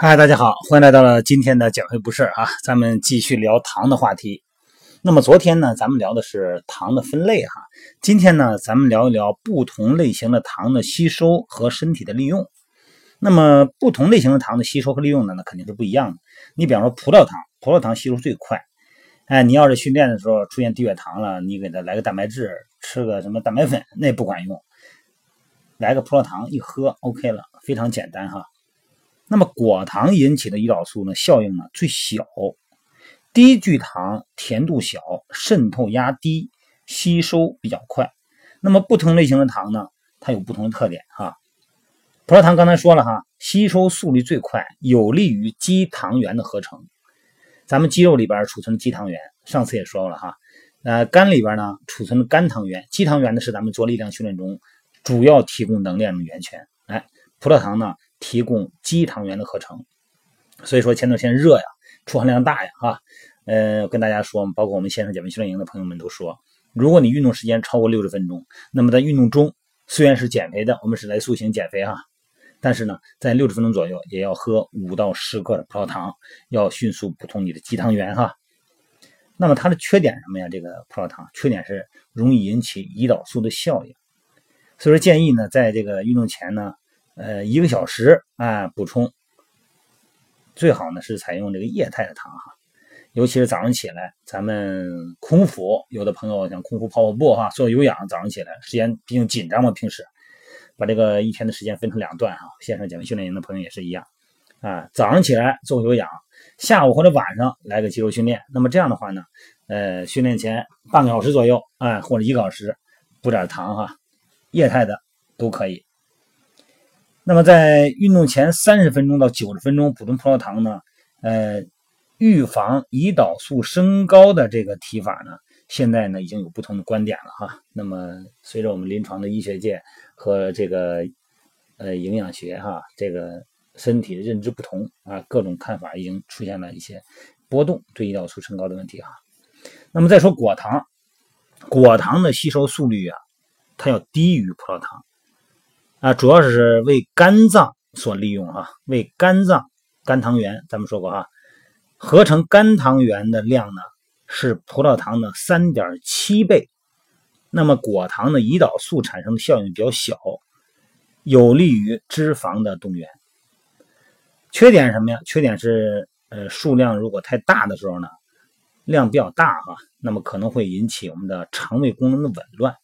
嗨，大家好，欢迎来到了今天的减肥不是啊，咱们继续聊糖的话题。那么昨天呢，咱们聊的是糖的分类哈，今天呢，咱们聊一聊不同类型的糖的吸收和身体的利用。那么不同类型的糖的吸收和利用呢，那肯定是不一样的。你比方说葡萄糖，葡萄糖吸收最快。哎，你要是训练的时候出现低血糖了，你给他来个蛋白质，吃个什么蛋白粉，那不管用。来个葡萄糖一喝，OK 了，非常简单哈。那么果糖引起的胰岛素呢，效应呢最小，低聚糖，甜度小，渗透压低，吸收比较快。那么不同类型的糖呢，它有不同的特点哈。葡萄糖刚才说了哈，吸收速率最快，有利于肌糖原的合成。咱们肌肉里边储存肌糖原，上次也说了哈。呃，肝里边呢储存的肝糖原，肌糖原呢是咱们做力量训练中主要提供能量的源泉。哎，葡萄糖呢？提供肌糖原的合成，所以说前段时间热呀，出汗量大呀，哈，呃，跟大家说，包括我们线上减肥训练营的朋友们都说，如果你运动时间超过六十分钟，那么在运动中虽然是减肥的，我们是来塑形减肥哈，但是呢，在六十分钟左右也要喝五到十克的葡萄糖，要迅速补充你的肌糖原哈。那么它的缺点什么呀？这个葡萄糖缺点是容易引起胰岛素的效应，所以说建议呢，在这个运动前呢。呃，一个小时啊，补充最好呢是采用这个液态的糖哈，尤其是早上起来，咱们空腹，有的朋友想空腹跑跑步哈，做有氧，早上起来时间毕竟紧张嘛，平时把这个一天的时间分成两段哈，线上减肥训练营的朋友也是一样啊，早上起来做有氧，下午或者晚上来个肌肉训练，那么这样的话呢，呃，训练前半个小时左右啊，或者一个小时补点糖哈，液态的都可以。那么在运动前三十分钟到九十分钟补充葡萄糖呢，呃，预防胰岛素升高的这个提法呢，现在呢已经有不同的观点了哈。那么随着我们临床的医学界和这个呃营养学哈，这个身体的认知不同啊，各种看法已经出现了一些波动，对胰岛素升高的问题哈。那么再说果糖，果糖的吸收速率啊，它要低于葡萄糖。啊，主要是为肝脏所利用啊，为肝脏肝糖原，咱们说过啊，合成肝糖原的量呢是葡萄糖的三点七倍。那么果糖的胰岛素产生的效应比较小，有利于脂肪的动员。缺点是什么呀？缺点是呃数量如果太大的时候呢，量比较大哈，那么可能会引起我们的肠胃功能的紊乱。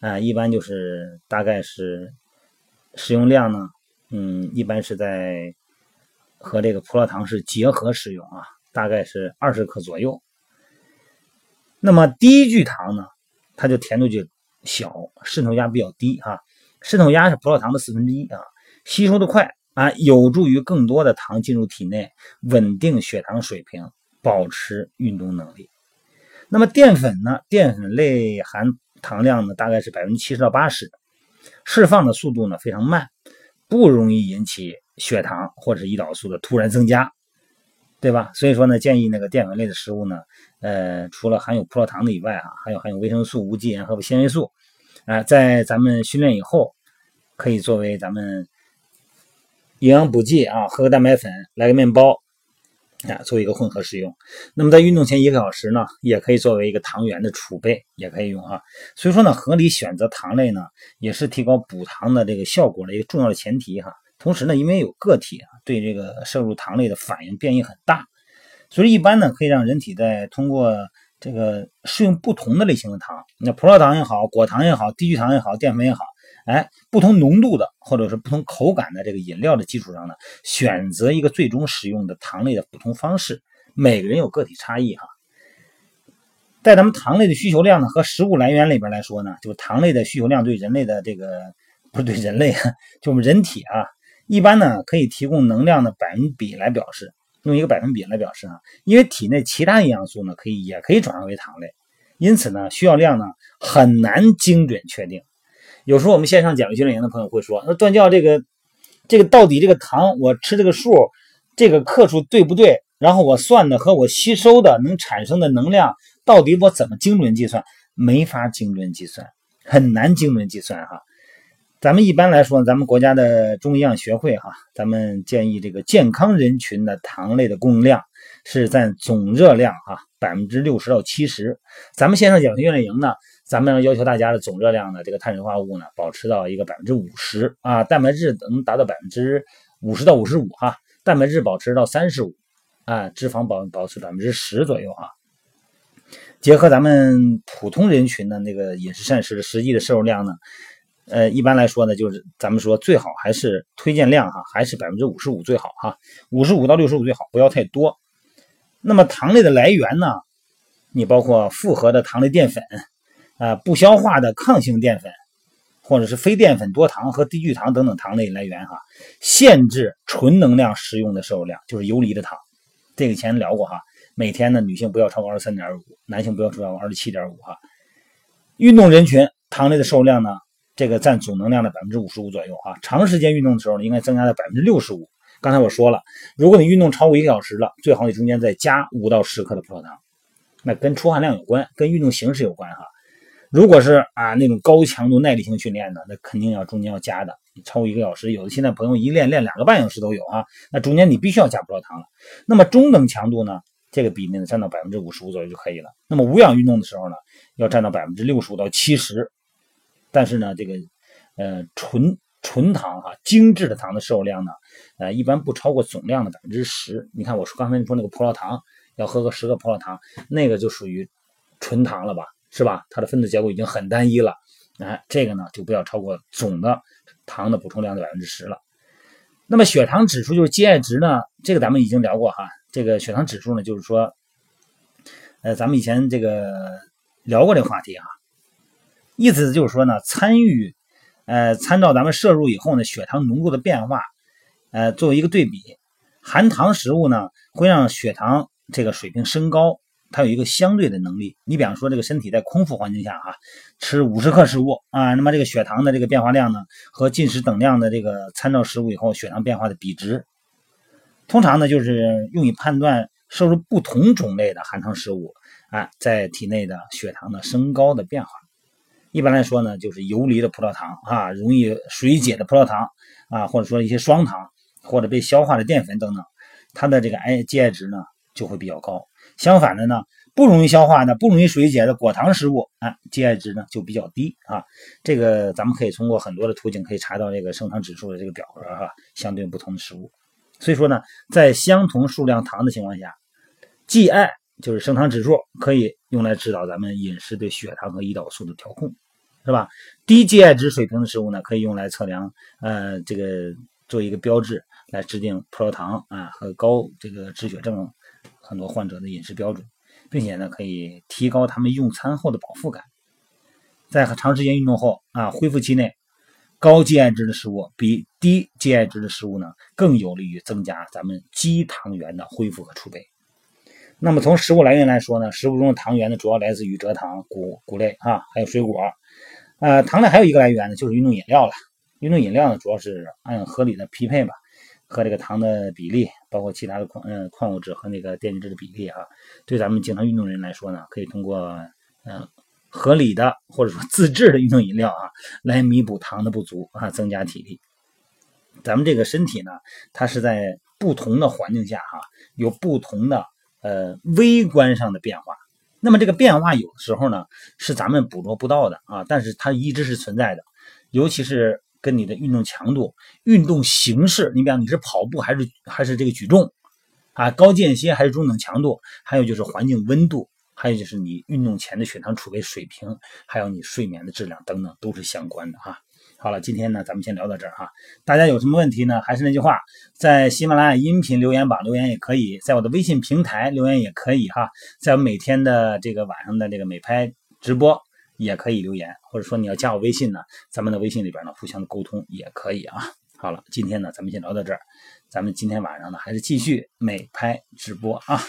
啊，一般就是大概是。使用量呢，嗯，一般是在和这个葡萄糖是结合使用啊，大概是二十克左右。那么低聚糖呢，它就甜度就小，渗透压比较低啊，渗透压是葡萄糖的四分之一啊，吸收的快啊，有助于更多的糖进入体内，稳定血糖水平，保持运动能力。那么淀粉呢，淀粉类含糖量呢，大概是百分之七十到八十。释放的速度呢非常慢，不容易引起血糖或者是胰岛素的突然增加，对吧？所以说呢，建议那个淀粉类的食物呢，呃，除了含有葡萄糖的以外啊，还有含有维生素、无机盐和纤维素，啊，在咱们训练以后，可以作为咱们营养补剂啊，喝个蛋白粉，来个面包。啊，做一个混合使用。那么在运动前一个小时呢，也可以作为一个糖原的储备，也可以用啊。所以说呢，合理选择糖类呢，也是提高补糖的这个效果的一个重要的前提哈。同时呢，因为有个体啊对这个摄入糖类的反应变异很大，所以一般呢可以让人体在通过这个适用不同的类型的糖，那葡萄糖也好，果糖也好，低聚糖也好，淀粉也好。哎，不同浓度的或者是不同口感的这个饮料的基础上呢，选择一个最终使用的糖类的补充方式。每个人有个体差异哈。在咱们糖类的需求量呢和食物来源里边来说呢，就是糖类的需求量对人类的这个不是对人类，就我们人体啊，一般呢可以提供能量的百分比来表示，用一个百分比来表示啊，因为体内其他营养素呢可以也可以转化为糖类，因此呢需要量呢很难精准确定。有时候我们线上减肥训练营的朋友会说：“那段教这个，这个到底这个糖我吃这个数，这个克数对不对？然后我算的和我吸收的能产生的能量，到底我怎么精准计算？没法精准计算，很难精准计算哈。咱们一般来说，咱们国家的中医药学会哈，咱们建议这个健康人群的糖类的供应量是占总热量哈百分之六十到七十。咱们线上减肥训练营呢，咱们要求大家的总热量呢这个碳水化合物呢，保持到一个百分之五十啊，蛋白质能达到百分之五十到五十五哈，蛋白质保持到三十五啊，脂肪保保持百分之十左右哈。结合咱们普通人群的那个饮食膳食的实际的摄入量呢，呃，一般来说呢，就是咱们说最好还是推荐量哈，还是百分之五十五最好哈，五十五到六十五最好，不要太多。那么糖类的来源呢，你包括复合的糖类淀粉啊，不消化的抗性淀粉，或者是非淀粉多糖和低聚糖等等糖类来源哈，限制纯能量食用的摄入量，就是游离的糖，这个前聊过哈。每天呢，女性不要超过二十三点五，男性不要超过二十七点五哈。运动人群糖类的摄入量呢，这个占总能量的百分之五十五左右哈。长时间运动的时候呢，应该增加到百分之六十五。刚才我说了，如果你运动超过一个小时了，最好你中间再加五到十克的葡萄糖，那跟出汗量有关，跟运动形式有关哈。如果是啊那种高强度耐力性训练的，那肯定要中间要加的。你超过一个小时，有的现在朋友一练练两个半小时都有啊，那中间你必须要加葡萄糖了。那么中等强度呢？这个比例呢，占到百分之五十五左右就可以了。那么无氧运动的时候呢，要占到百分之六十五到七十。但是呢，这个呃纯纯糖哈，精制的糖的摄入量呢，呃一般不超过总量的百分之十。你看我说刚才你说那个葡萄糖，要喝个十个葡萄糖，那个就属于纯糖了吧，是吧？它的分子结构已经很单一了。哎，这个呢就不要超过总的糖的补充量的百分之十了。那么血糖指数就是 GI 值呢，这个咱们已经聊过哈。这个血糖指数呢，就是说，呃，咱们以前这个聊过这个话题啊，意思就是说呢，参与，呃，参照咱们摄入以后呢，血糖浓度的变化，呃，作为一个对比，含糖食物呢，会让血糖这个水平升高。它有一个相对的能力，你比方说这个身体在空腹环境下哈，吃五十克食物啊，那么这个血糖的这个变化量呢，和进食等量的这个参照食物以后血糖变化的比值，通常呢就是用以判断摄入不同种类的含糖食物啊，在体内的血糖的升高的变化。一般来说呢，就是游离的葡萄糖啊，容易水解的葡萄糖啊，或者说一些双糖或者被消化的淀粉等等，它的这个 I GI 值呢就会比较高。相反的呢，不容易消化的、不容易水解的果糖食物啊，GI 值呢就比较低啊。这个咱们可以通过很多的途径可以查到这个升糖指数的这个表格哈，相对不同的食物。所以说呢，在相同数量糖的情况下，GI 就是升糖指数，可以用来指导咱们饮食对血糖和胰岛素的调控，是吧？低 GI 值水平的食物呢，可以用来测量呃这个做一个标志，来制定葡萄糖啊和高这个脂血症。很多患者的饮食标准，并且呢，可以提高他们用餐后的饱腹感。在长时间运动后啊，恢复期内，高 GI 值的食物比低 GI 值的食物呢，更有利于增加咱们肌糖原的恢复和储备。那么从食物来源来说呢，食物中的糖原呢，主要来自于蔗糖、谷谷类啊，还有水果。呃，糖类还有一个来源呢，就是运动饮料了。运动饮料呢，主要是按合理的匹配吧。和这个糖的比例，包括其他的矿嗯矿物质和那个电解质的比例啊，对咱们经常运动人来说呢，可以通过嗯合理的或者说自制的运动饮料啊，来弥补糖的不足啊，增加体力。咱们这个身体呢，它是在不同的环境下哈，有不同的呃微观上的变化。那么这个变化有的时候呢，是咱们捕捉不到的啊，但是它一直是存在的，尤其是。跟你的运动强度、运动形式，你比方你是跑步还是还是这个举重，啊，高间歇还是中等强度，还有就是环境温度，还有就是你运动前的血糖储备水平，还有你睡眠的质量等等，都是相关的哈。好了，今天呢咱们先聊到这儿哈。大家有什么问题呢？还是那句话，在喜马拉雅音频留言榜留言也可以，在我的微信平台留言也可以哈。在我每天的这个晚上的这个美拍直播。也可以留言，或者说你要加我微信呢，咱们的微信里边呢互相的沟通也可以啊。好了，今天呢咱们先聊到这儿，咱们今天晚上呢还是继续美拍直播啊。